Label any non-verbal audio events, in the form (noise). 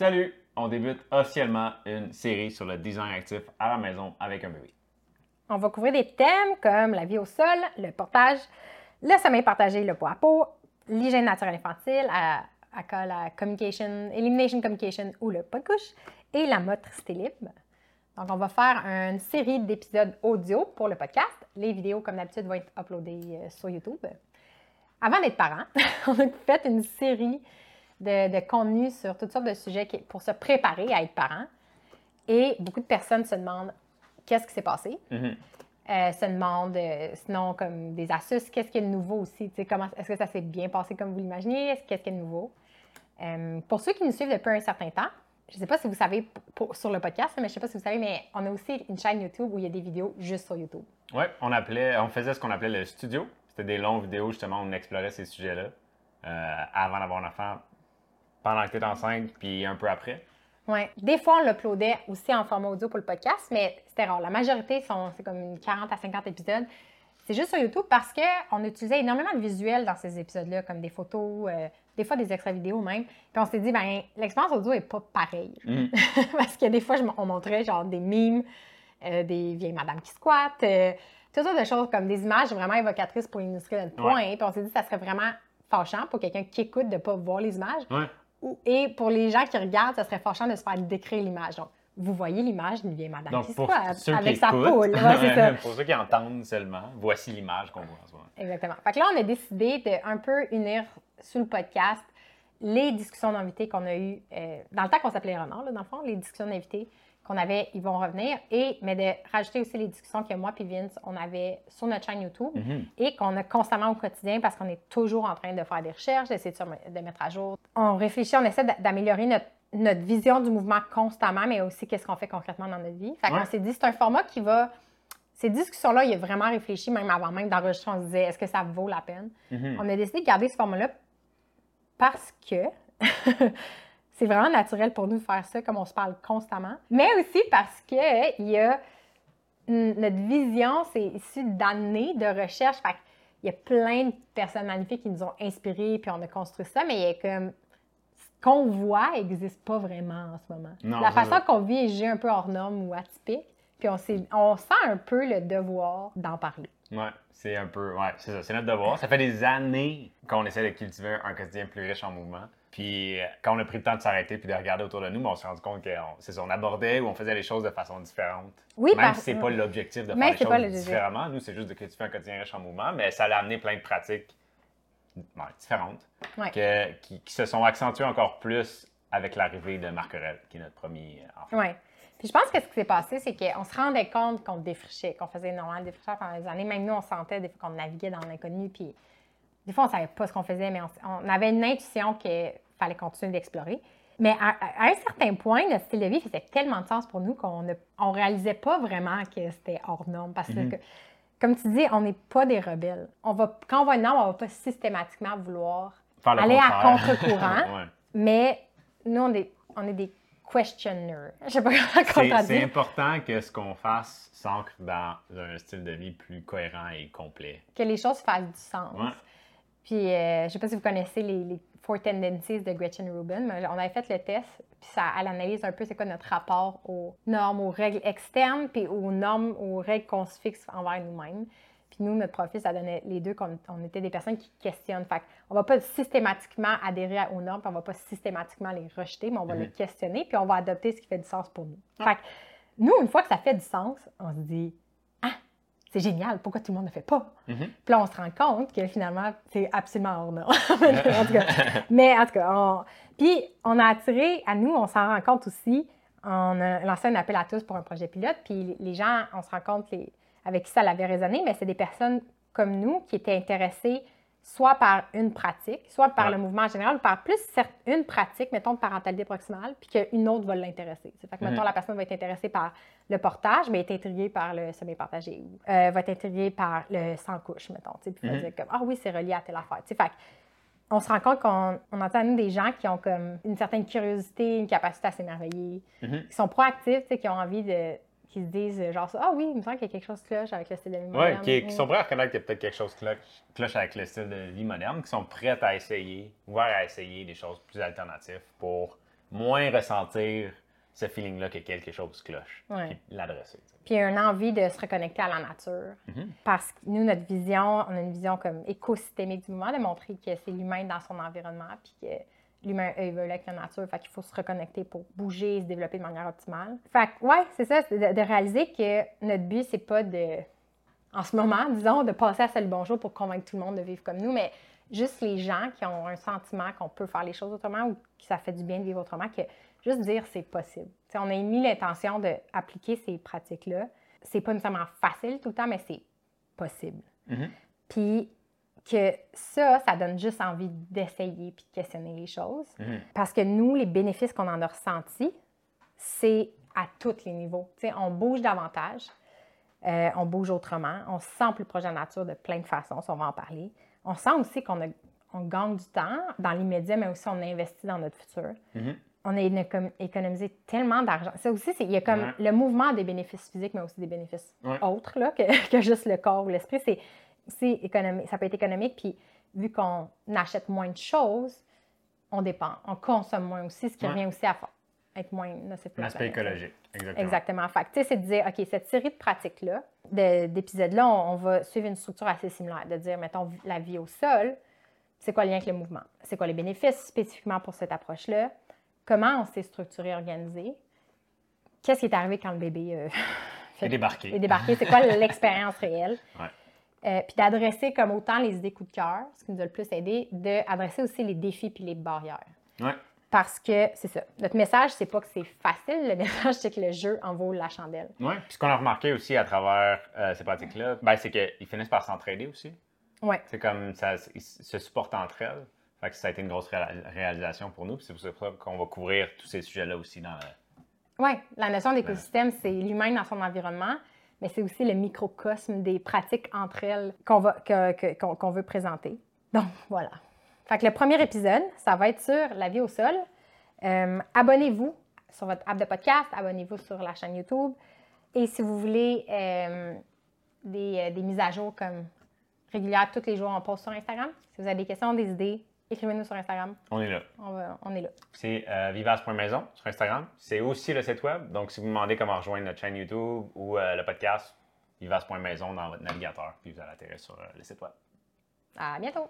Salut! On débute officiellement une série sur le design actif à la maison avec un bébé. On va couvrir des thèmes comme la vie au sol, le portage, le sommeil partagé, le poids à peau, l'hygiène naturelle infantile, à, la communication, elimination communication ou le pas de couche, et la motricité libre. Donc, on va faire une série d'épisodes audio pour le podcast. Les vidéos, comme d'habitude, vont être uploadées euh, sur YouTube. Avant d'être parent, (laughs) on a fait une série de, de contenus sur toutes sortes de sujets pour se préparer à être parent. Et beaucoup de personnes se demandent qu'est-ce qui s'est passé? Mhm. Euh, se demandent, euh, sinon, comme des astuces, qu'est-ce qui est nouveau aussi? Comment, est-ce que ça s'est bien passé comme vous l'imaginez? Qu'est-ce qui est nouveau? Euh, pour ceux qui nous suivent depuis un certain temps, je ne sais pas si vous savez sur le podcast, mais je ne sais pas si vous savez, mais on a aussi une chaîne YouTube où il y a des vidéos juste sur YouTube. Oui, on, appelait, on faisait ce qu'on appelait le studio. C'était des longues vidéos, justement, où on explorait ces sujets-là avant d'avoir un enfant, pendant que tu es enceinte, puis un peu après? Oui. Des fois, on l'uploadait aussi en format audio pour le podcast, mais c'était rare. La majorité, sont, c'est comme 40 à 50 épisodes. C'est juste sur YouTube parce qu'on utilisait énormément de visuels dans ces épisodes-là, comme des photos, euh, des fois des extra vidéos même. Puis on s'est dit, ben l'expérience audio n'est pas pareille. Mm. (laughs) parce que des fois, on montrait genre des mimes, euh, des vieilles madames qui squattent, euh, toutes sortes de choses comme des images vraiment évocatrices pour illustrer notre point. Puis on s'est dit, ça serait vraiment fâchant pour quelqu'un qui écoute de ne pas voir les images. Ouais. Et pour les gens qui regardent, ça serait fâchant de se faire décrire l'image. Donc, vous voyez l'image d'une vieille madame Donc, qui pour ceux avec qui sa écoutent, poule. Ouais, ça. (laughs) pour ceux qui entendent seulement, voici l'image qu'on voit en ce moment. Exactement. Fait que là, on a décidé de un peu unir sous le podcast les discussions d'invités qu'on a eues euh, dans le temps qu'on s'appelait Renard, là, dans le fond, les discussions d'invités qu'on avait, ils vont revenir, et mais de rajouter aussi les discussions que moi et Vince, on avait sur notre chaîne YouTube Mhm. et qu'on a constamment au quotidien parce qu'on est toujours en train de faire des recherches, d'essayer de, mettre à jour. On réfléchit, on essaie d'a- d'améliorer notre, notre vision du mouvement constamment, mais aussi qu'est-ce qu'on fait concrètement dans notre vie. Fait qu'on Ouais. s'est dit, c'est un format qui va... Ces discussions-là, il a vraiment réfléchi, même avant même d'enregistrer, on se disait, est-ce que ça vaut la peine? Mhm. On a décidé de garder ce format-là parce que (laughs) c'est vraiment naturel pour nous de faire ça, comme on se parle constamment, mais aussi parce que il y a notre vision, c'est issu d'années de recherche. Fait il y a plein de personnes magnifiques qui nous ont inspirés, puis on a construit ça, mais il y a comme ce qu'on voit n'existe pas vraiment en ce moment. Non, La façon qu'on vit est un peu hors norme ou atypique, puis on, on sent un peu le devoir d'en parler. Ouais, c'est un peu. Ouais, c'est ça, c'est notre devoir. Ça fait des années qu'on essaie de cultiver un quotidien plus riche en mouvement. Puis euh, quand on a pris le temps de s'arrêter puis de regarder autour de nous, ben, on s'est rendu compte qu'on abordait ou on faisait les choses de façon différente. Oui, Même parce- si c'est pas l'objectif de Même faire les choses différemment, nous c'est juste de cultiver un quotidien riche en mouvement, mais ça a amené plein de pratiques ouais, différentes Ouais. que- qui, qui se sont accentuées encore plus avec l'arrivée de Marquerel, qui est notre premier euh, enfant. Oui. Puis je pense que ce qui s'est passé, c'est qu'on se rendait compte qu'on défrichait, qu'on faisait énormément de défrichage pendant des années. Même nous, on sentait des fois qu'on naviguait dans l'inconnu. Puis des fois, on ne savait pas ce qu'on faisait, mais on, on avait une intuition qu'il fallait continuer d'explorer. Mais à, un certain point, notre style de vie faisait tellement de sens pour nous qu'on ne on réalisait pas vraiment que c'était hors norme. Parce Mhm. que, comme tu dis, on n'est pas des rebelles. On va, quand on va être norme, on ne va pas systématiquement vouloir aller à contre-courant. (laughs) Ouais. Mais nous, on est, on est des questionneurs. Je sais pas comment C'est- important que ce qu'on fasse s'ancre dans un style de vie plus cohérent et complet. que les choses fassent du sens. Ouais. Puis, euh, je sais pas si vous connaissez les, les Four Tendencies de Gretchen Rubin, mais on avait fait le test, puis ça, elle analyse un peu c'est quoi notre rapport aux normes, aux règles externes, puis aux normes, aux règles qu'on se fixe envers nous-mêmes. Puis nous, notre profil, ça donnait les deux qu'on on était des personnes qui questionnent. Fait on va pas systématiquement adhérer aux normes, puis on va pas systématiquement les rejeter, mais on va Mhm. les questionner, puis on va adopter ce qui fait du sens pour nous. Fait que nous, une fois que ça fait du sens, on se dit Ah, c'est génial, pourquoi tout le monde ne le fait pas? Mhm. Puis là, on se rend compte que finalement, c'est absolument hors norme. (laughs) en tout cas, (laughs) mais en tout cas, on... puis on a attiré, à nous, on s'en rend compte aussi, on a lancé un appel à tous pour un projet pilote, puis les gens, on se rend compte les... avec qui ça l'avait résonné, mais c'est des personnes comme nous qui étaient intéressées soit par une pratique, soit par Ouais. le mouvement en général, ou par plus certes, une pratique, mettons, de parentalité proximale, puis qu'une autre va l'intéresser. Fait que, mettons, Mhm. la personne va être intéressée par le portage, mais est intriguée par le sommeil partagé, ou euh, va être intriguée par le sans-couche, mettons, puis va Mhm. dire comme, ah oui, c'est relié à telle affaire. Tu Fait on se rend compte qu'on on entend nous des gens qui ont comme une certaine curiosité, une capacité à s'émerveiller, Mhm. qui sont proactifs, qui ont envie de qui se disent euh, genre ah oui, il me semble qu'il y a quelque chose de cloche avec le style de vie Ouais, moderne. qui, qui Mm. sont prêts à reconnaître qu'il y a peut-être quelque chose cloche, cloche avec le style de vie moderne, qui sont prêts à essayer, ouverts à essayer des choses plus alternatives pour moins ressentir ce feeling-là que quelque chose cloche. Ouais. Puis l'adresser. Puis une envie de se reconnecter à la nature. Parce que nous, notre vision, on a une vision comme écosystémique du mouvement, de montrer que c'est l'humain dans son environnement, puis que l'humain évolue avec la nature. Fait qu'il faut se reconnecter pour bouger et se développer de manière optimale. Fait que, ouais, c'est ça, de, de réaliser que notre but, c'est pas de, en ce moment, (laughs) disons, de passer à Salut Bonjour pour convaincre tout le monde de vivre comme nous, mais juste les gens qui ont un sentiment qu'on peut faire les choses autrement ou que ça fait du bien de vivre autrement, que juste dire c'est possible. On a mis l'intention d'appliquer ces pratiques-là. C'est pas nécessairement facile tout le temps, mais c'est possible. Mhm. Puis que ça, ça donne juste envie d'essayer puis de questionner les choses. Mhm. Parce que nous, les bénéfices qu'on en a ressentis, c'est à tous les niveaux. Tu sais, on bouge davantage, euh, on bouge autrement, on se sent plus proche de la nature de plein de façons, ça, on va en parler. On sent aussi qu'on a- on gagne du temps dans l'immédiat, mais aussi on investit dans notre futur. Mhm. On a éco- économisé tellement d'argent. Ça aussi, il y a comme le mouvement des bénéfices physiques, mais aussi des bénéfices autres là, que, (laughs) que juste le corps ou l'esprit. C'est, c'est économique, ça peut être économique, puis vu qu'on achète moins de choses, on dépend, on consomme moins aussi, ce qui Ouais. revient aussi à être moins nocif pour Un la aspect planète. écologique. Exactement. Exactement. Fait tu sais, c'est de dire, OK, cette série de pratiques-là, de- d'épisodes-là, on, on va suivre une structure assez similaire. De dire, mettons, la vie au sol, c'est quoi le lien avec le mouvement? C'est quoi les bénéfices spécifiquement pour cette approche-là? Comment on s'est structuré, organisé? Qu'est-ce qui est arrivé quand le bébé euh, (laughs) est débarqué? C'est quoi (laughs) l'expérience réelle? Ouais. Euh, puis d'adresser comme autant les idées coup de cœur, ce qui nous a le plus aidé, d'adresser aussi les défis puis les barrières. Ouais. Parce que c'est ça. Notre message, c'est pas que c'est facile. Le (laughs) message, c'est que le jeu en vaut la chandelle. Ouais. Puis ce qu'on a remarqué aussi à travers euh, ces pratiques-là, ben, c'est qu'ils finissent par s'entraider aussi. Ouais. C'est comme ça, ils se supportent entre elles. Fait que ça a été une grosse réa- réalisation pour nous. Puis c'est pour ça qu'on va couvrir tous ces sujets-là aussi dans le- Oui, la notion d'écosystème, c'est l'humain dans son environnement, mais c'est aussi le microcosme des pratiques entre elles qu'on veut présenter. Donc, voilà. Fait que le premier épisode, ça va être sur la vie au sol. Euh, abonnez-vous sur votre app de podcast, abonnez-vous sur la chaîne YouTube. Et si vous voulez euh, des, euh, des mises à jour comme régulières, tous les jours, on poste sur Instagram. Si vous avez des questions, des idées, écrivez-nous sur Instagram. On est là. On, va- on est là. C'est euh, vivace.maison sur Instagram. C'est aussi le site web. Donc, si vous me demandez comment rejoindre notre chaîne YouTube ou euh, le podcast, vivace.maison dans votre navigateur. Puis vous allez atterrir sur euh, le site web. À bientôt!